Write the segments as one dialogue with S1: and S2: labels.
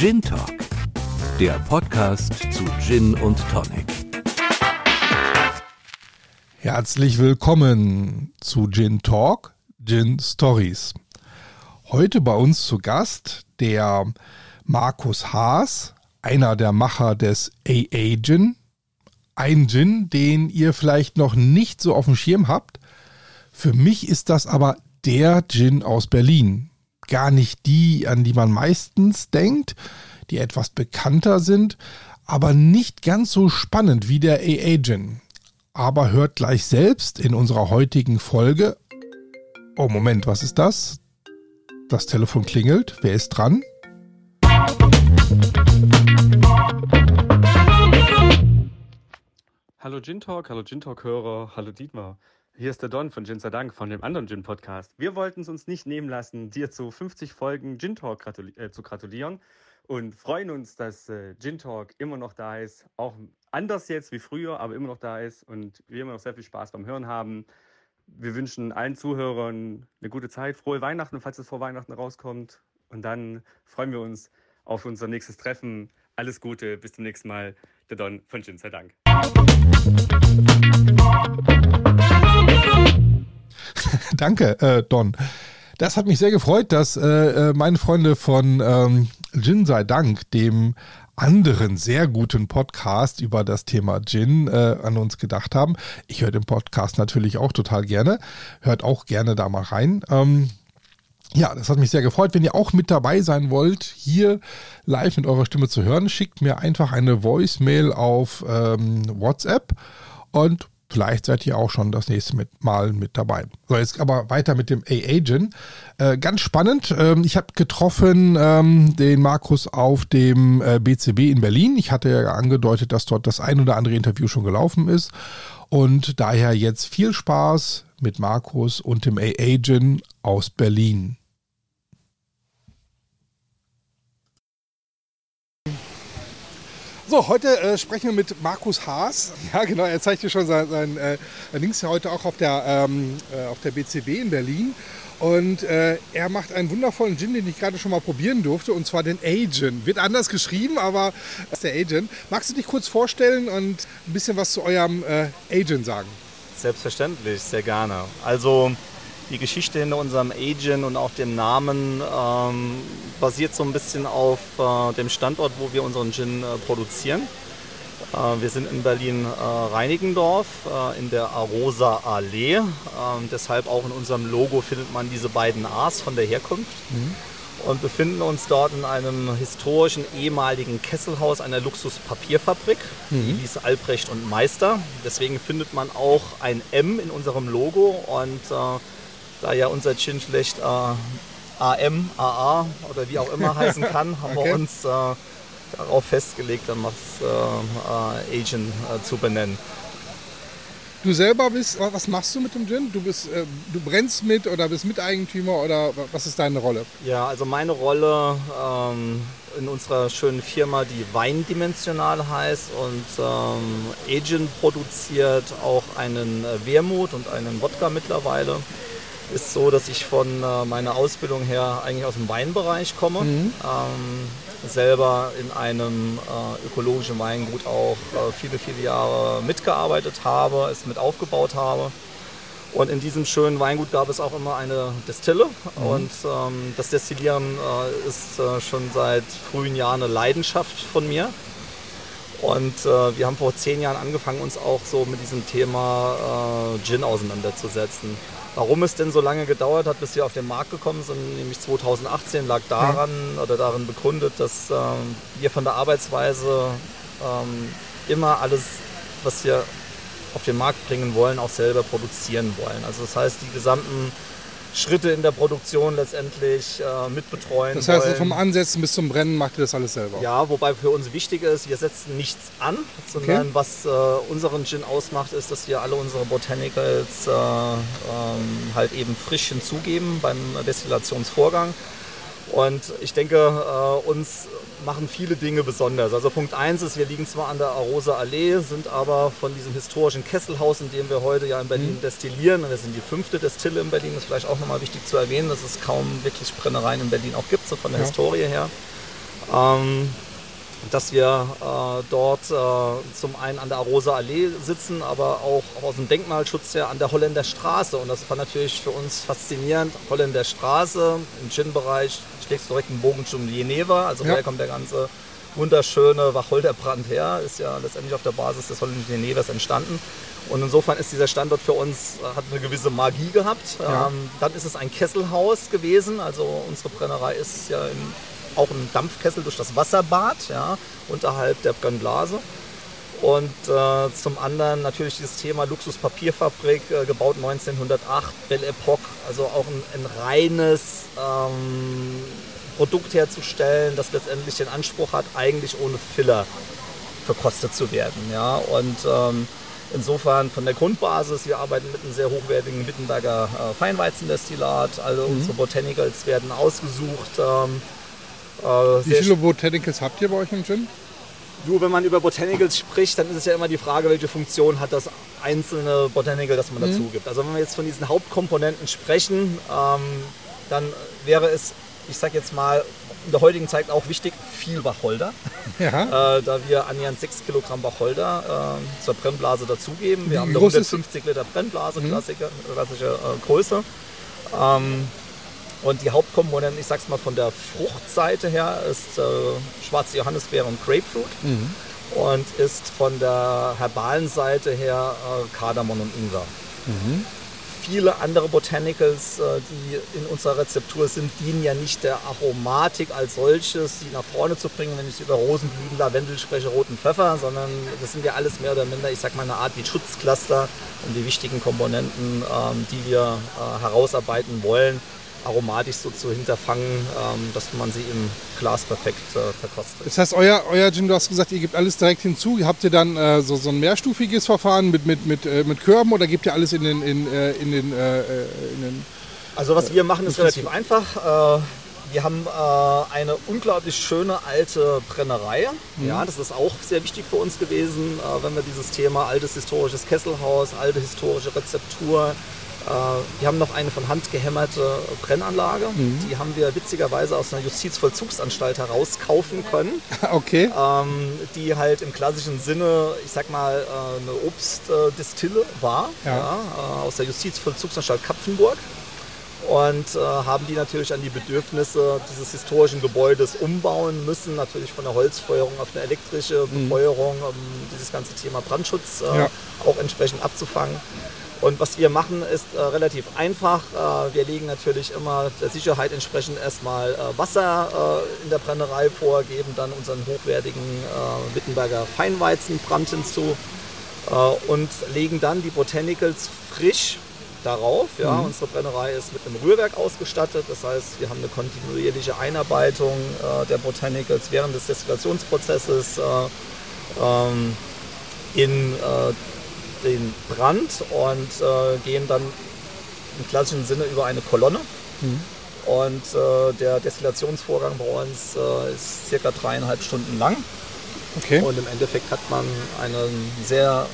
S1: Gin Talk, der Podcast zu Gin und Tonic.
S2: Herzlich willkommen zu Gin Talk, Gin Stories. Heute bei uns zu Gast der Markus Haas, einer der Macher des AA Gin. Ein Gin, den ihr vielleicht noch nicht so auf dem Schirm habt. Für mich ist das aber der Gin aus Berlin gar nicht die, an die man meistens denkt, die etwas bekannter sind, aber nicht ganz so spannend wie der AA-Gin. Aber hört gleich selbst in unserer heutigen Folge. Oh, Moment, was ist das? Das Telefon klingelt. Wer ist dran?
S3: Hallo Gin Talk, hallo Gin Talk Hörer, hallo Dietmar. Hier ist der Don von Gin Dank, von dem anderen Gin Podcast. Wir wollten es uns nicht nehmen lassen, dir zu 50 Folgen Gin Talk gratuli äh, zu gratulieren und freuen uns, dass äh, Gin Talk immer noch da ist. Auch anders jetzt wie früher, aber immer noch da ist und wir immer noch sehr viel Spaß beim Hören haben. Wir wünschen allen Zuhörern eine gute Zeit, frohe Weihnachten, falls es vor Weihnachten rauskommt. Und dann freuen wir uns auf unser nächstes Treffen. Alles Gute, bis zum nächsten Mal. Der Don von Gin Dank.
S2: Danke, äh, Don. Das hat mich sehr gefreut, dass äh, äh, meine Freunde von ähm, Gin sei Dank, dem anderen sehr guten Podcast über das Thema Gin äh, an uns gedacht haben. Ich höre den Podcast natürlich auch total gerne. Hört auch gerne da mal rein. Ähm, ja, das hat mich sehr gefreut. Wenn ihr auch mit dabei sein wollt, hier live mit eurer Stimme zu hören, schickt mir einfach eine Voicemail auf ähm, WhatsApp und Vielleicht seid ihr auch schon das nächste Mal mit dabei. So, jetzt aber weiter mit dem A-Agent. Äh, ganz spannend. Ähm, ich habe getroffen ähm, den Markus auf dem äh, BCB in Berlin. Ich hatte ja angedeutet, dass dort das ein oder andere Interview schon gelaufen ist. Und daher jetzt viel Spaß mit Markus und dem A-Agent aus Berlin. So, heute äh, sprechen wir mit Markus Haas. Ja, genau, er zeigt hier schon sein, sein äh, Links heute auch auf der, ähm, äh, auf der BCB in Berlin. Und äh, er macht einen wundervollen Gin, den ich gerade schon mal probieren durfte, und zwar den Agent. Wird anders geschrieben, aber das ist der Agent. Magst du dich kurz vorstellen und ein bisschen was zu eurem äh, Agent sagen?
S4: Selbstverständlich, sehr gerne. Also die Geschichte hinter unserem Agent und auch dem Namen ähm, basiert so ein bisschen auf äh, dem Standort, wo wir unseren Gin äh, produzieren. Äh, wir sind in Berlin-Reinigendorf äh, in der Arosa Allee. Ähm, deshalb auch in unserem Logo findet man diese beiden A's von der Herkunft. Mhm. Und befinden uns dort in einem historischen ehemaligen Kesselhaus einer Luxuspapierfabrik. Mhm. Die hieß Albrecht und Meister. Deswegen findet man auch ein M in unserem Logo und äh, da ja unser Gin schlecht äh, AM, AA oder wie auch immer heißen kann, haben okay. wir uns äh, darauf festgelegt, dann was äh, äh, Agent äh, zu benennen.
S2: Du selber bist, was machst du mit dem Gin? Du bist, äh, du brennst mit oder bist Miteigentümer oder was ist deine Rolle?
S4: Ja, also meine Rolle ähm, in unserer schönen Firma, die Weindimensional heißt und ähm, Agent produziert auch einen Wermut und einen Wodka mittlerweile ist so, dass ich von äh, meiner Ausbildung her eigentlich aus dem Weinbereich komme. Mhm. Ähm, selber in einem äh, ökologischen Weingut auch äh, viele, viele Jahre mitgearbeitet habe, es mit aufgebaut habe. Und in diesem schönen Weingut gab es auch immer eine Destille. Mhm. Und ähm, das Destillieren äh, ist äh, schon seit frühen Jahren eine Leidenschaft von mir. Und äh, wir haben vor zehn Jahren angefangen, uns auch so mit diesem Thema äh, Gin auseinanderzusetzen. Warum es denn so lange gedauert hat, bis wir auf den Markt gekommen sind, nämlich 2018, lag daran ja. oder darin begründet, dass ähm, wir von der Arbeitsweise ähm, immer alles, was wir auf den Markt bringen wollen, auch selber produzieren wollen. Also das heißt, die gesamten Schritte in der Produktion letztendlich äh, mitbetreuen.
S2: Das heißt, wollen. vom Ansetzen bis zum Brennen macht ihr das alles selber?
S4: Ja, wobei für uns wichtig ist, wir setzen nichts an, sondern okay. was äh, unseren Gin ausmacht, ist, dass wir alle unsere Botanicals äh, ähm, halt eben frisch hinzugeben beim Destillationsvorgang Und ich denke, äh, uns machen viele Dinge besonders. Also Punkt 1 ist, wir liegen zwar an der Arosa Allee, sind aber von diesem historischen Kesselhaus, in dem wir heute ja in Berlin mhm. destillieren, und wir sind die fünfte Destille in Berlin, ist vielleicht auch nochmal wichtig zu erwähnen, dass es kaum wirklich Brennereien in Berlin auch gibt, so von der ja. Historie her. Ähm, dass wir äh, dort äh, zum einen an der Arosa Allee sitzen, aber auch aus dem Denkmalschutz her an der Holländer Straße. Und das war natürlich für uns faszinierend. Holländer Straße im Gin-Bereich, schlägst direkt einen Bogen zum Geneva, also ja. daher kommt der ganze wunderschöne Wacholderbrand her, ist ja letztendlich auf der Basis des holländischen Genevers entstanden. Und insofern ist dieser Standort für uns, äh, hat eine gewisse Magie gehabt. Ja. Ähm, dann ist es ein Kesselhaus gewesen, also unsere Brennerei ist ja in auch ein Dampfkessel durch das Wasserbad, ja, unterhalb der Brennblase. Und äh, zum anderen natürlich dieses Thema Luxuspapierfabrik, äh, gebaut 1908, Belle Epoque, also auch ein, ein reines ähm, Produkt herzustellen, das letztendlich den Anspruch hat, eigentlich ohne Filler verkostet zu werden. Ja? Und ähm, insofern von der Grundbasis, wir arbeiten mit einem sehr hochwertigen Wittenberger äh, Feinweizendestillat, also mhm. unsere Botanicals werden ausgesucht. Ähm,
S2: äh, Wie viele Botanicals habt ihr bei euch im Gin?
S4: Du, wenn man über Botanicals spricht, dann ist es ja immer die Frage, welche Funktion hat das einzelne Botanical, das man mhm. dazu gibt. Also wenn wir jetzt von diesen Hauptkomponenten sprechen, ähm, dann wäre es, ich sag jetzt mal, in der heutigen Zeit auch wichtig, viel Wacholder. Ja. Äh, da wir annähernd 6 Kilogramm Wacholder äh, zur Brennblase dazugeben. Wir Wie haben eine 150 Liter Brennblase, mhm. klassische, klassische äh, Größe. Ähm, und die Hauptkomponenten, ich sag's mal von der Fruchtseite her, ist äh, schwarze Johannisbeere und Grapefruit. Mhm. Und ist von der herbalen Seite her äh, Kardamom und Ingwer. Mhm. Viele andere Botanicals, äh, die in unserer Rezeptur sind, dienen ja nicht der Aromatik als solches, sie nach vorne zu bringen, wenn ich über Rosenblüten, Lavendel spreche, roten Pfeffer, sondern das sind ja alles mehr oder minder, ich sag mal, eine Art wie Schutzcluster, um die wichtigen Komponenten, ähm, die wir äh, herausarbeiten wollen, aromatisch so zu hinterfangen, ähm, dass man sie im Glas perfekt äh, verkostet.
S2: Das heißt, euer, euer Gin, du hast gesagt, ihr gebt alles direkt hinzu. Habt ihr dann äh, so, so ein mehrstufiges Verfahren mit, mit, mit, äh, mit Körben oder gebt ihr alles in den, in, äh, in den, äh, in den
S4: Also was wir machen, ist relativ einfach. Äh, wir haben eine unglaublich schöne alte Brennerei. Mhm. Ja, das ist auch sehr wichtig für uns gewesen, wenn wir dieses Thema altes historisches Kesselhaus, alte historische Rezeptur, äh, wir haben noch eine von Hand gehämmerte Brennanlage. Mhm. Die haben wir witzigerweise aus einer Justizvollzugsanstalt heraus kaufen können.
S2: Okay.
S4: Ähm, die halt im klassischen Sinne, ich sag mal, äh, eine Obstdistille war. Ja. Ja, äh, aus der Justizvollzugsanstalt Kapfenburg. Und äh, haben die natürlich an die Bedürfnisse dieses historischen Gebäudes umbauen müssen. Natürlich von der Holzfeuerung auf eine elektrische mhm. Befeuerung, um dieses ganze Thema Brandschutz äh, ja. auch entsprechend abzufangen. Und was wir machen, ist äh, relativ einfach. Äh, wir legen natürlich immer der Sicherheit entsprechend erstmal äh, Wasser äh, in der Brennerei vor, geben dann unseren hochwertigen äh, Wittenberger Feinweizenbrand hinzu äh, und legen dann die Botanicals frisch darauf. Ja. Mhm. Unsere Brennerei ist mit einem Rührwerk ausgestattet. Das heißt, wir haben eine kontinuierliche Einarbeitung der Botanicals während des Destillationsprozesses ähm, in den Brand und äh, gehen dann im klassischen Sinne über eine Kolonne. Mhm. Und äh, der Destillationsvorgang bei uns äh, ist circa dreieinhalb Stunden lang. Okay. Und im Endeffekt hat man einen sehr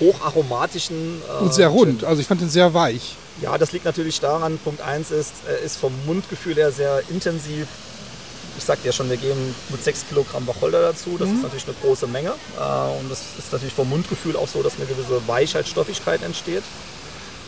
S4: hocharomatischen.
S2: Äh, und sehr rund, also ich fand den sehr weich.
S4: Ja, das liegt natürlich daran, Punkt 1 ist, er ist vom Mundgefühl her sehr intensiv, ich sagte ja schon, wir geben gut 6 Kilogramm Wacholder dazu. Das mhm. ist natürlich eine große Menge. Äh, und das ist natürlich vom Mundgefühl auch so, dass eine gewisse Weichheit, Stoffigkeit entsteht.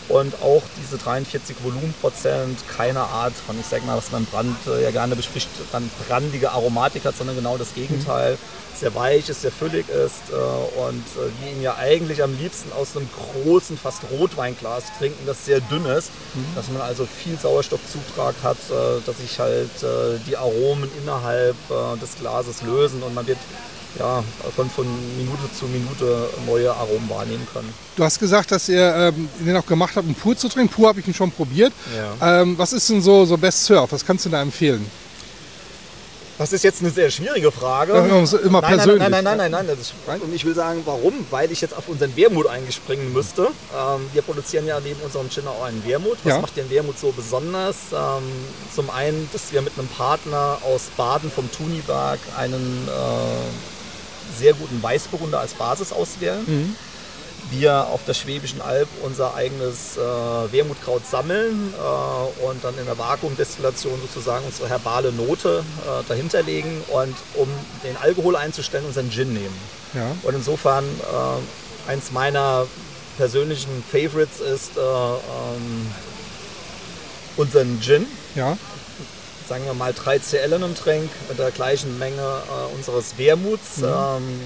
S4: Und auch diese 43 Volumenprozent, keine Art von, ich sag mal, was man Brand äh, ja gerne bespricht, dann brandige Aromatik hat, sondern genau das Gegenteil. Mhm sehr weich ist, sehr füllig ist äh, und äh, wir ihn ja eigentlich am liebsten aus einem großen, fast Rotweinglas trinken, das sehr dünn ist, mhm. dass man also viel Sauerstoffzutrag hat, äh, dass sich halt äh, die Aromen innerhalb äh, des Glases lösen und man wird ja, von, von Minute zu Minute neue Aromen wahrnehmen können.
S2: Du hast gesagt, dass ihr ähm, den auch gemacht habt, um pur zu trinken. Pur habe ich ihn schon probiert. Ja. Ähm, was ist denn so, so Best Surf? Was kannst du da empfehlen?
S4: Das ist jetzt eine sehr schwierige Frage.
S2: Immer
S4: nein,
S2: persönlich.
S4: Nein, nein, nein, nein, nein, nein. Ist, und ich will sagen, warum? Weil ich jetzt auf unseren Wermut eingespringen müsste. Ähm, wir produzieren ja neben unserem Gin auch einen Wermut. Was
S2: Ja.
S4: macht den Wermut so besonders? Ähm, zum einen, dass wir mit einem Partner aus Baden vom Tuniberg einen äh, sehr guten Weißburgunder als Basis auswählen.
S2: Mhm.
S4: Wir auf der Schwäbischen Alb unser eigenes äh, Wermutkraut sammeln äh, und dann in der Vakuumdestillation sozusagen unsere herbale Note äh, dahinter legen und um den Alkohol einzustellen, unseren Gin nehmen.
S2: Ja.
S4: Und insofern äh, eins meiner persönlichen Favorites ist äh, ähm, unseren Gin.
S2: Ja.
S4: Sagen wir mal 3 CL in einem Trink mit der gleichen Menge äh, unseres Wermuts. Ähm,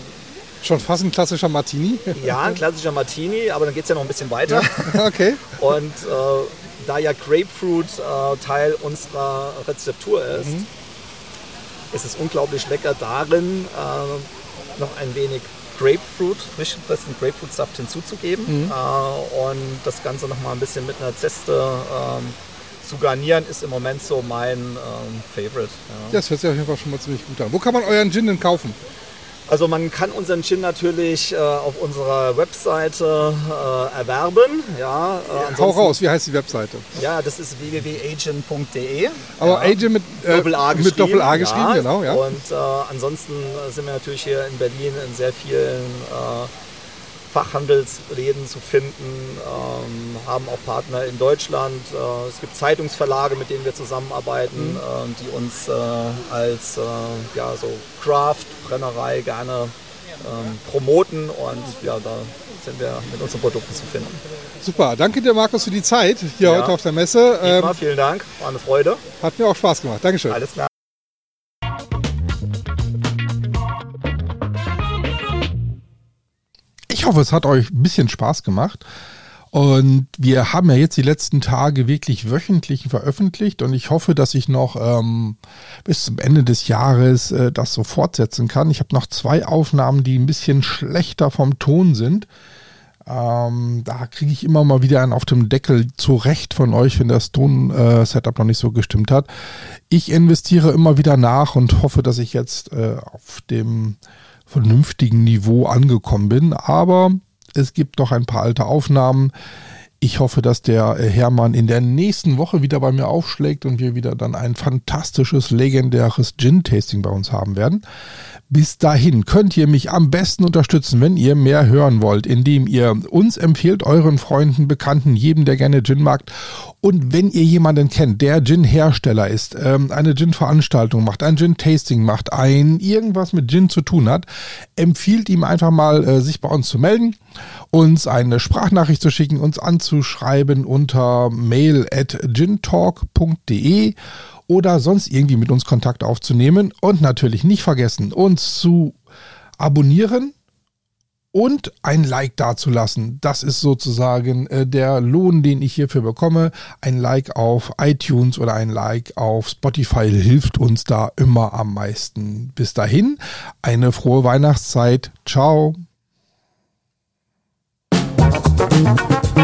S2: Schon fast ein klassischer Martini.
S4: ja, ein klassischer Martini, aber dann geht es ja noch ein bisschen weiter.
S2: okay.
S4: Und äh, da ja Grapefruit äh, Teil unserer Rezeptur ist, ist es unglaublich lecker darin, äh, noch ein wenig Grapefruit, frisch gepressten Grapefruitsaft hinzuzugeben äh, und das Ganze noch mal ein bisschen mit einer Zeste ähm, zu garnieren, ist im Moment so mein ähm, Favorite. Ja.
S2: Das hört sich auf jeden Fall schon mal ziemlich gut an. Wo kann man euren Gin denn kaufen?
S4: Also man kann unseren Gin natürlich äh, auf unserer Webseite äh, erwerben. Ja, äh,
S2: Hau raus, wie heißt die Webseite?
S4: Ja, das ist www.agent.de.
S2: Aber
S4: ja.
S2: AJ mit, äh,
S4: Doppel A geschrieben.
S2: mit Doppel A geschrieben,
S4: ja.
S2: genau, ja.
S4: Und äh, ansonsten sind wir natürlich hier in Berlin in sehr vielen äh, Fachhandelsläden zu finden, ähm, haben auch Partner in Deutschland. Äh, es gibt Zeitungsverlage, mit denen wir zusammenarbeiten,
S2: Mhm.
S4: äh, die uns äh, als äh, ja, so Craft-Brennerei gerne ähm, promoten und ja, da sind wir mit unseren Produkten zu finden.
S2: Super, danke dir Markus für die Zeit hier
S4: Ja.
S2: heute auf der Messe. Ähm,
S4: vielen Dank, war eine Freude.
S2: hat mir auch Spaß gemacht. Dankeschön.
S4: Alles klar.
S2: Ich hoffe, es hat euch ein bisschen Spaß gemacht. Und wir haben ja jetzt die letzten Tage wirklich wöchentlich veröffentlicht und ich hoffe, dass ich noch ähm, bis zum Ende des Jahres äh, das so fortsetzen kann. Ich habe noch zwei Aufnahmen, die ein bisschen schlechter vom Ton sind. Ähm, da kriege ich immer mal wieder einen auf dem Deckel zurecht von euch, wenn das Ton-Setup noch nicht so gestimmt hat. Ich investiere immer wieder nach und hoffe, dass ich jetzt äh, auf dem vernünftigen Niveau angekommen bin. Aber es gibt noch ein paar alte Aufnahmen. Ich hoffe, dass der äh, Hermann in der nächsten Woche wieder bei mir aufschlägt und wir wieder dann ein fantastisches, legendäres Gin-Tasting bei uns haben werden. Bis dahin könnt ihr mich am besten unterstützen, wenn ihr mehr hören wollt, indem ihr uns empfehlt, euren Freunden, Bekannten, jedem, der gerne Gin mag. Und wenn ihr jemanden kennt, der Gin-Hersteller ist, ähm, eine Gin-Veranstaltung macht, ein Gin-Tasting macht, ein irgendwas mit Gin zu tun hat, empfiehlt ihm einfach mal, äh, sich bei uns zu melden, uns eine Sprachnachricht zu schicken, uns anzuschreiben unter mail at gintalk.de oder sonst irgendwie mit uns Kontakt aufzunehmen. Und natürlich nicht vergessen, uns zu abonnieren und ein Like dazulassen. Das ist sozusagen äh, der Lohn, den ich hierfür bekomme. Ein Like auf iTunes oder ein Like auf Spotify hilft uns da immer am meisten. Bis dahin, eine frohe Weihnachtszeit. Ciao.
S5: Musik